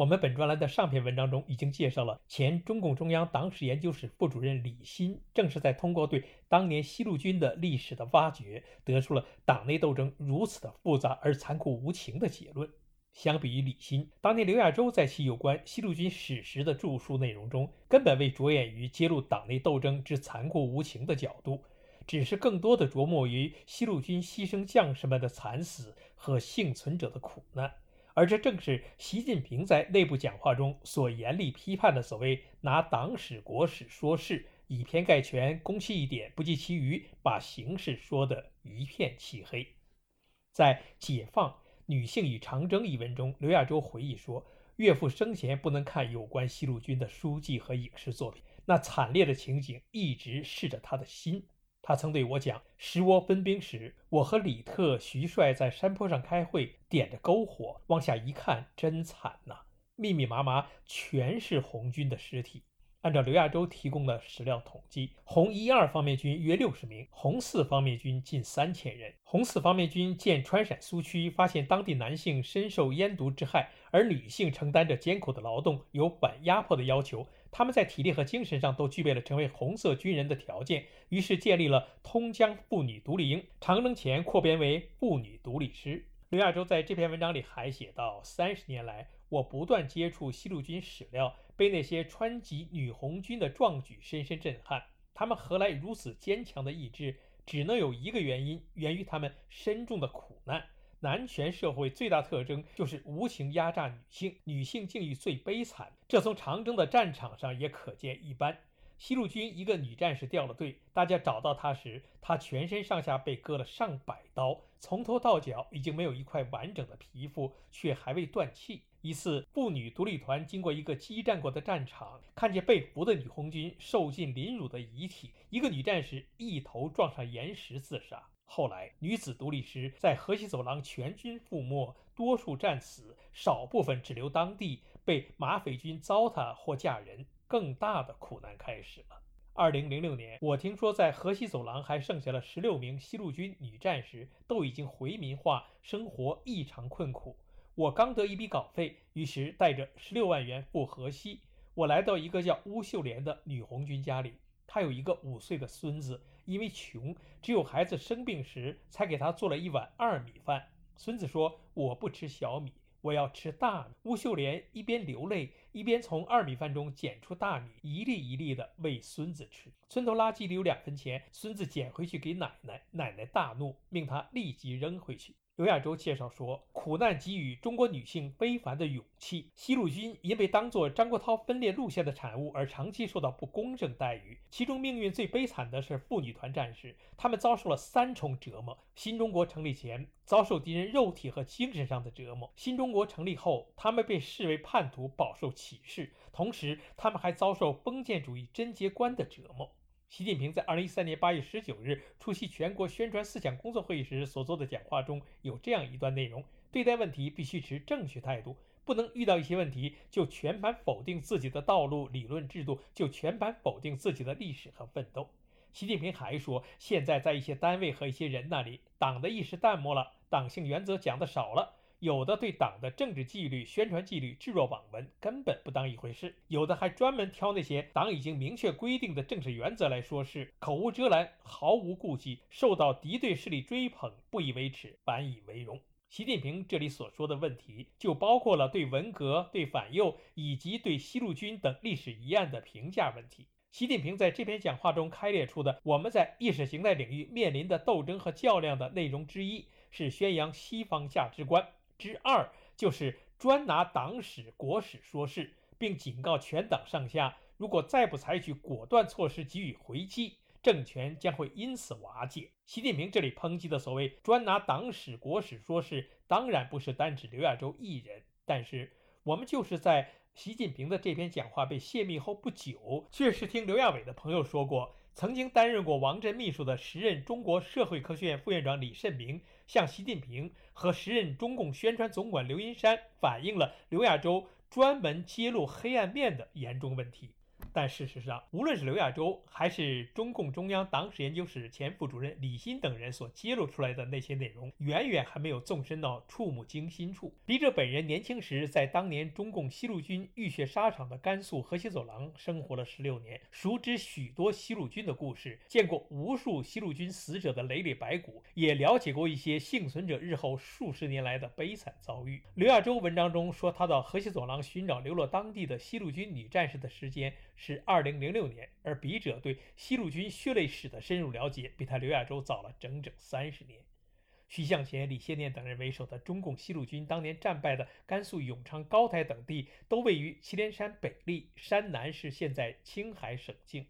我们本专栏的上篇文章中已经介绍了前中共中央党史研究室副主任李新，正是在通过对当年西路军的历史的挖掘，得出了党内斗争如此的复杂而残酷无情的结论。相比于李新，当年刘亚洲在其有关西路军史实的著述内容中，根本未着眼于揭露党内斗争之残酷无情的角度，只是更多的琢磨于西路军牺牲将士们的惨死和幸存者的苦难。而这正是习近平在内部讲话中所严厉批判的所谓“拿党史国史说事，以偏概全，攻其一点，不计其余，把形势说得一片漆黑”。在《解放女性与长征》一文中，刘亚洲回忆说：“岳父生前不能看有关西路军的书籍和影视作品，那惨烈的情景一直噬着他的心。”他曾对我讲：“石窝分兵时，我和李特、徐帅在山坡上开会，点着篝火，往下一看，真惨呐！密密麻麻全是红军的尸体。按照刘亚洲提供的史料统计，红一二方面军约六十名，红四方面军近三千人。红四方面军见川陕苏区，发现当地男性深受烟毒之害，而女性承担着艰苦的劳动，有反压迫的要求。”他们在体力和精神上都具备了成为红色军人的条件，于是建立了通江妇女独立营，长征前扩编为妇女独立师。刘亚洲在这篇文章里还写到：三十年来，我不断接触西路军史料，被那些川籍女红军的壮举深深震撼。他们何来如此坚强的意志？只能有一个原因，源于他们深重的苦难。男权社会最大特征就是无情压榨女性，女性境遇最悲惨。这从长征的战场上也可见一斑。西路军一个女战士掉了队，大家找到她时，她全身上下被割了上百刀，从头到脚已经没有一块完整的皮肤，却还未断气。一次，妇女独立团经过一个激战过的战场，看见被俘的女红军受尽凌辱的遗体，一个女战士一头撞上岩石自杀。后来，女子独立师在河西走廊全军覆没，多数战死，少部分只留当地，被马匪军糟蹋或嫁人。更大的苦难开始了。二零零六年，我听说在河西走廊还剩下了十六名西路军女战士，都已经回民化，生活异常困苦。我刚得一笔稿费，于是带着十六万元赴河西。我来到一个叫乌秀莲的女红军家里，她有一个五岁的孙子。因为穷，只有孩子生病时才给他做了一碗二米饭。孙子说：“我不吃小米，我要吃大米。”吴秀莲一边流泪，一边从二米饭中捡出大米，一粒一粒的喂孙子吃。村头垃圾里有两分钱，孙子捡回去给奶奶，奶奶大怒，命他立即扔回去。刘亚洲介绍说，苦难给予中国女性非凡的勇气。西路军因被当作张国焘分裂路线的产物而长期受到不公正待遇，其中命运最悲惨的是妇女团战士，他们遭受了三重折磨。新中国成立前，遭受敌人肉体和精神上的折磨；新中国成立后，他们被视为叛徒，饱受歧视，同时他们还遭受封建主义贞节观的折磨。习近平在二零一三年八月十九日出席全国宣传思想工作会议时所做的讲话中有这样一段内容：对待问题必须持正确态度，不能遇到一些问题就全盘否定自己的道路、理论、制度，就全盘否定自己的历史和奋斗。习近平还说，现在在一些单位和一些人那里，党的意识淡漠了，党性原则讲的少了。有的对党的政治纪律、宣传纪律置若罔闻，根本不当一回事；有的还专门挑那些党已经明确规定的政治原则来说事，口无遮拦，毫无顾忌，受到敌对势力追捧，不以为耻，反以为荣。习近平这里所说的问题，就包括了对文革、对反右以及对西路军等历史疑案的评价问题。习近平在这篇讲话中开列出的我们在意识形态领域面临的斗争和较量的内容之一，是宣扬西方价值观。之二就是专拿党史国史说事，并警告全党上下，如果再不采取果断措施给予回击，政权将会因此瓦解。习近平这里抨击的所谓专拿党史国史说事，当然不是单指刘亚洲一人，但是我们就是在习近平的这篇讲话被泄密后不久，确实听刘亚伟的朋友说过，曾经担任过王震秘书的时任中国社会科学院副院长李慎明向习近平和时任中共宣传总管刘云山反映了刘亚洲专门揭露黑暗面的严重问题。但事实上，无论是刘亚洲，还是中共中央党史研究室前副主任李欣等人所揭露出来的那些内容，远远还没有纵深到触目惊心处。笔者本人年轻时在当年中共西路军浴血沙场的甘肃河西走廊生活了十六年，熟知许多西路军的故事，见过无数西路军死者的累累白骨，也了解过一些幸存者日后数十年来的悲惨遭遇。刘亚洲文章中说，他到河西走廊寻找流落当地的西路军女战士的时间。是二零零六年，而笔者对西路军血泪史的深入了解，比他刘亚洲早了整整三十年。徐向前、李先念等人为首的中共西路军当年战败的甘肃永昌、高台等地，都位于祁连山北麓，山南是现在青海省境。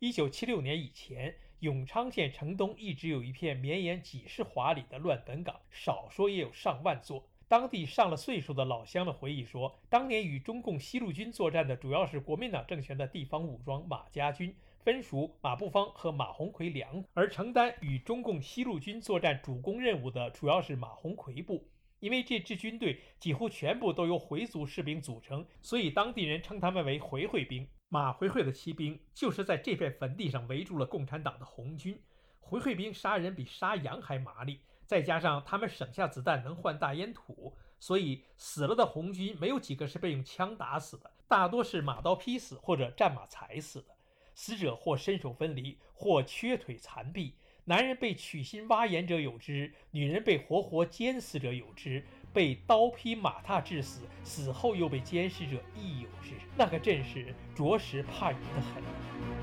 一九七六年以前，永昌县城东一直有一片绵延几十华里的乱坟岗，少说也有上万座。当地上了岁数的老乡们回忆说，当年与中共西路军作战的主要是国民党政权的地方武装马家军，分属马步芳和马鸿逵两；而承担与中共西路军作战主攻任务的主要是马鸿逵部。因为这支军队几乎全部都由回族士兵组成，所以当地人称他们为“回回兵”。马回回的骑兵就是在这片坟地上围住了共产党的红军。回回兵杀人比杀羊还麻利。再加上他们省下子弹能换大烟土，所以死了的红军没有几个是被用枪打死的，大多是马刀劈死或者战马踩死的。死者或身首分离，或缺腿残臂。男人被取心挖眼者有之，女人被活活煎死者有之，被刀劈马踏致死，死后又被监视者亦有之。那个阵势，着实怕人的很。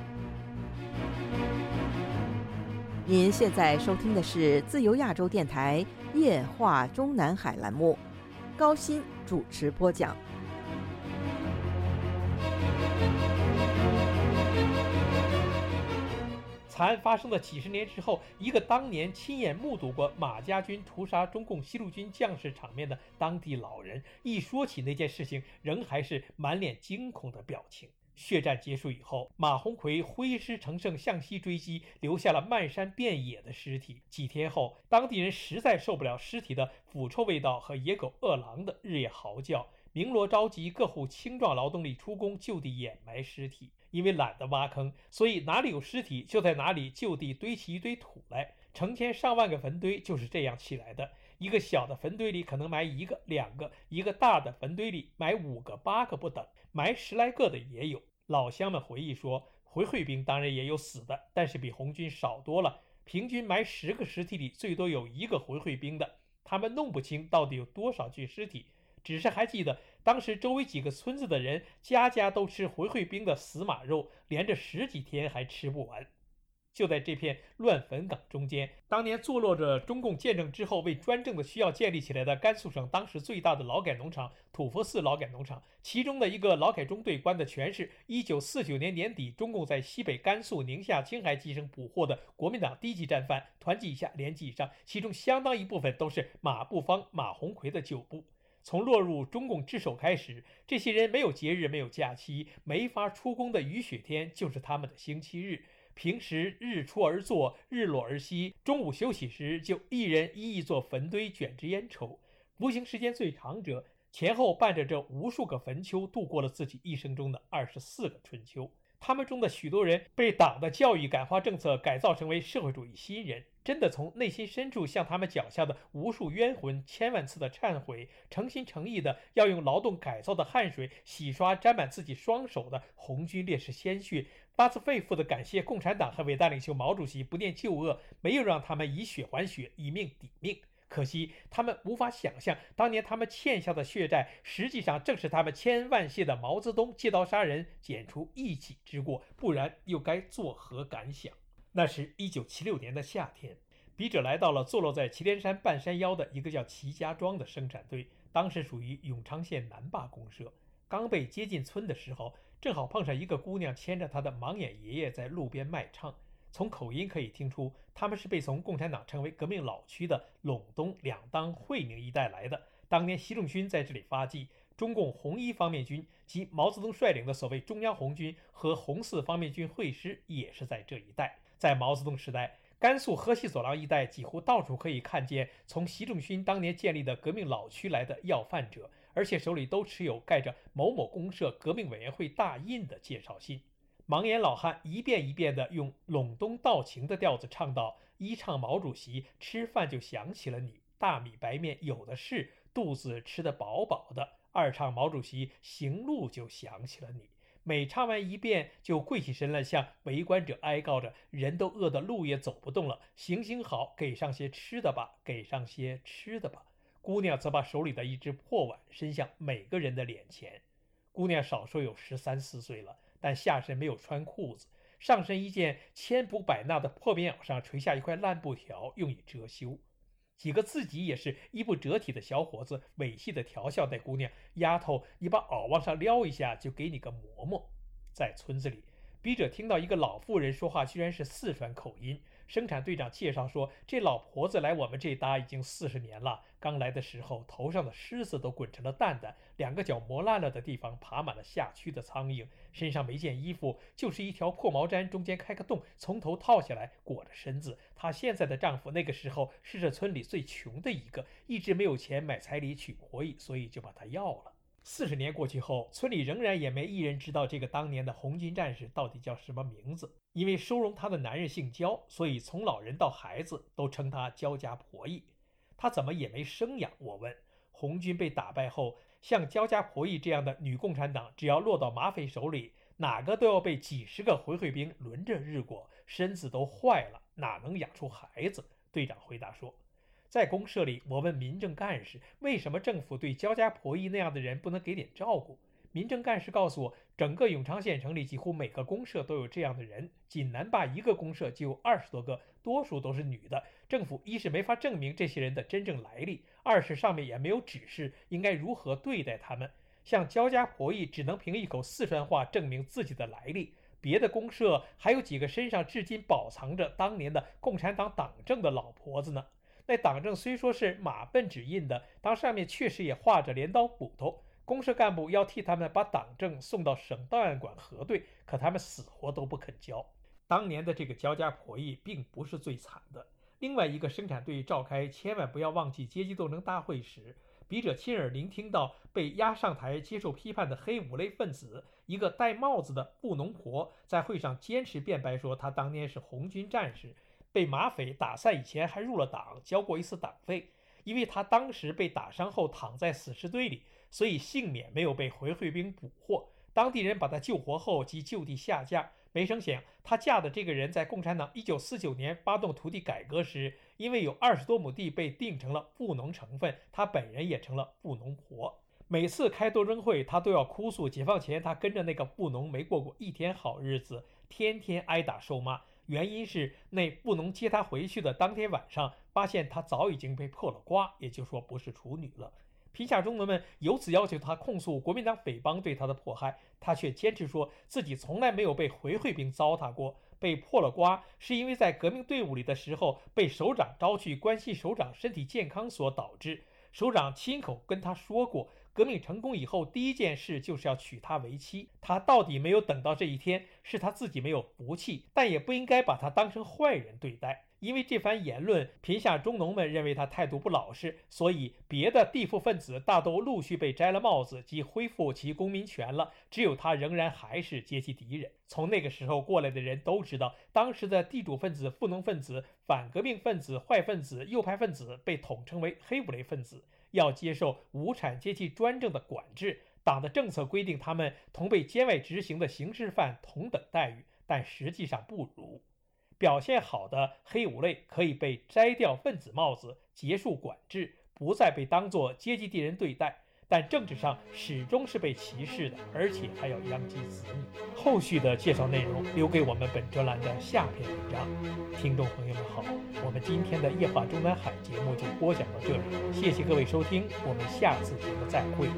您现在收听的是自由亚洲电台夜话中南海栏目，高鑫主持播讲。惨案发生的几十年之后，一个当年亲眼目睹过马家军屠杀中共西路军将士场面的当地老人，一说起那件事情，仍还是满脸惊恐的表情。血战结束以后，马鸿逵挥师乘胜向西追击，留下了漫山遍野的尸体。几天后，当地人实在受不了尸体的腐臭味道和野狗、饿狼的日夜嚎叫，鸣锣召集各户青壮劳动力出工，就地掩埋尸体。因为懒得挖坑，所以哪里有尸体就在哪里就地堆起一堆土来。成千上万个坟堆就是这样起来的。一个小的坟堆里可能埋一个、两个；一个大的坟堆里埋五个、八个不等。埋十来个的也有。老乡们回忆说，回回兵当然也有死的，但是比红军少多了。平均埋十个尸体里，最多有一个回回兵的。他们弄不清到底有多少具尸体，只是还记得当时周围几个村子的人，家家都吃回回兵的死马肉，连着十几天还吃不完。就在这片乱坟岗中间，当年坐落着中共建政之后为专政的需要建立起来的甘肃省当时最大的劳改农场——土佛寺劳改农场，其中的一个劳改中队关的全是一九四九年年底中共在西北甘肃、宁夏、青海几省捕获的国民党低级战犯，团级以下、连级以上，其中相当一部分都是马步芳、马鸿逵的旧部。从落入中共之手开始，这些人没有节日，没有假期，没法出工的雨雪天就是他们的星期日。平时日出而作，日落而息，中午休息时就一人一一座坟堆卷支烟抽。服刑时间最长者，前后伴着这无数个坟丘，度过了自己一生中的二十四个春秋。他们中的许多人被党的教育感化政策改造成为社会主义新人，真的从内心深处向他们脚下的无数冤魂千万次的忏悔，诚心诚意的要用劳动改造的汗水洗刷沾满自己双手的红军烈士鲜血，发自肺腑的感谢共产党和伟大领袖毛主席不念旧恶，没有让他们以血还血，以命抵命。可惜，他们无法想象，当年他们欠下的血债，实际上正是他们千恩万谢的毛泽东借刀杀人，剪除一己之过，不然又该作何感想？那是一九七六年的夏天，笔者来到了坐落在祁连山半山腰的一个叫祁家庄的生产队，当时属于永昌县南坝公社。刚被接进村的时候，正好碰上一个姑娘牵着她的盲眼爷爷在路边卖唱。从口音可以听出，他们是被从共产党称为革命老区的陇东、两当、会宁一带来的。当年习仲勋在这里发迹，中共红一方面军及毛泽东率领的所谓中央红军和红四方面军会师也是在这一带。在毛泽东时代，甘肃河西走廊一带几乎到处可以看见从习仲勋当年建立的革命老区来的要饭者，而且手里都持有盖着某某公社革命委员会大印的介绍信。盲眼老汉一遍一遍地用陇东道情的调子唱道：“一唱毛主席，吃饭就想起了你，大米白面有的是，肚子吃得饱饱的。”二唱毛主席，行路就想起了你。每唱完一遍，就跪起身来，向围观者哀告着：“人都饿得路也走不动了，行行好，给上些吃的吧，给上些吃的吧。”姑娘则把手里的一只破碗伸向每个人的脸前。姑娘少说有十三四岁了。但下身没有穿裤子，上身一件千补百纳的破棉袄上垂下一块烂布条，用以遮羞。几个自己也是衣不遮体的小伙子猥亵的调笑那姑娘：“丫头，你把袄往上撩一下，就给你个馍馍。”在村子里，笔者听到一个老妇人说话，居然是四川口音。生产队长介绍说：“这老婆子来我们这搭已经四十年了。刚来的时候，头上的虱子都滚成了蛋蛋，两个脚磨烂了的地方爬满了下蛆的苍蝇，身上没件衣服，就是一条破毛毡，中间开个洞，从头套下来裹着身子。她现在的丈夫那个时候是这村里最穷的一个，一直没有钱买彩礼娶婆姨，所以就把她要了。”四十年过去后，村里仍然也没一人知道这个当年的红军战士到底叫什么名字。因为收容他的男人姓焦，所以从老人到孩子都称他焦家婆姨。他怎么也没生养？我问。红军被打败后，像焦家婆姨这样的女共产党，只要落到马匪手里，哪个都要被几十个回回兵轮着日过，身子都坏了，哪能养出孩子？队长回答说。在公社里，我问民政干事，为什么政府对焦家婆姨那样的人不能给点照顾？民政干事告诉我，整个永昌县城里几乎每个公社都有这样的人，仅南坝一个公社就有二十多个，多数都是女的。政府一是没法证明这些人的真正来历，二是上面也没有指示应该如何对待他们。像焦家婆姨只能凭一口四川话证明自己的来历。别的公社还有几个身上至今保藏着当年的共产党党证的老婆子呢。那党证虽说是马粪纸印的，但上面确实也画着镰刀斧头。公社干部要替他们把党证送到省档案馆核对，可他们死活都不肯交。当年的这个焦家婆姨并不是最惨的。另外一个生产队召开“千万不要忘记阶级斗争”大会时，笔者亲耳聆听到被押上台接受批判的黑五类分子，一个戴帽子的布农婆，在会上坚持辩白说，她当年是红军战士。被马匪打散以前还入了党，交过一次党费。因为他当时被打伤后躺在死尸堆里，所以幸免没有被回回兵捕获。当地人把他救活后即就地下嫁。没成想，他嫁的这个人在共产党1949年发动土地改革时，因为有二十多亩地被定成了富农成分，他本人也成了富农婆。每次开斗争会，他都要哭诉解放前他跟着那个富农没过过一天好日子，天天挨打受骂。原因是那不能接她回去的当天晚上，发现她早已经被破了瓜，也就说不是处女了。贫下中农们由此要求他控诉国民党匪帮对他的迫害，他却坚持说自己从来没有被回回兵糟蹋过。被破了瓜是因为在革命队伍里的时候被首长招去关心首长身体健康所导致。首长亲口跟他说过。革命成功以后，第一件事就是要娶她为妻。他到底没有等到这一天，是他自己没有福气，但也不应该把他当成坏人对待。因为这番言论，贫下中农们认为他态度不老实，所以别的地富分子大都陆续被摘了帽子，即恢复其公民权了。只有他仍然还是阶级敌人。从那个时候过来的人都知道，当时的地主分子、富农分子、反革命分子、坏分子、右派分子被统称为黑五类分子。要接受无产阶级专政的管制，党的政策规定他们同被监外执行的刑事犯同等待遇，但实际上不如。表现好的黑五类可以被摘掉分子帽子，结束管制，不再被当作阶级敌人对待。但政治上始终是被歧视的，而且还要殃及子女。后续的介绍内容留给我们本专栏的下篇文章。听众朋友们好，我们今天的夜话中南海节目就播讲到这里，谢谢各位收听，我们下次节目再会。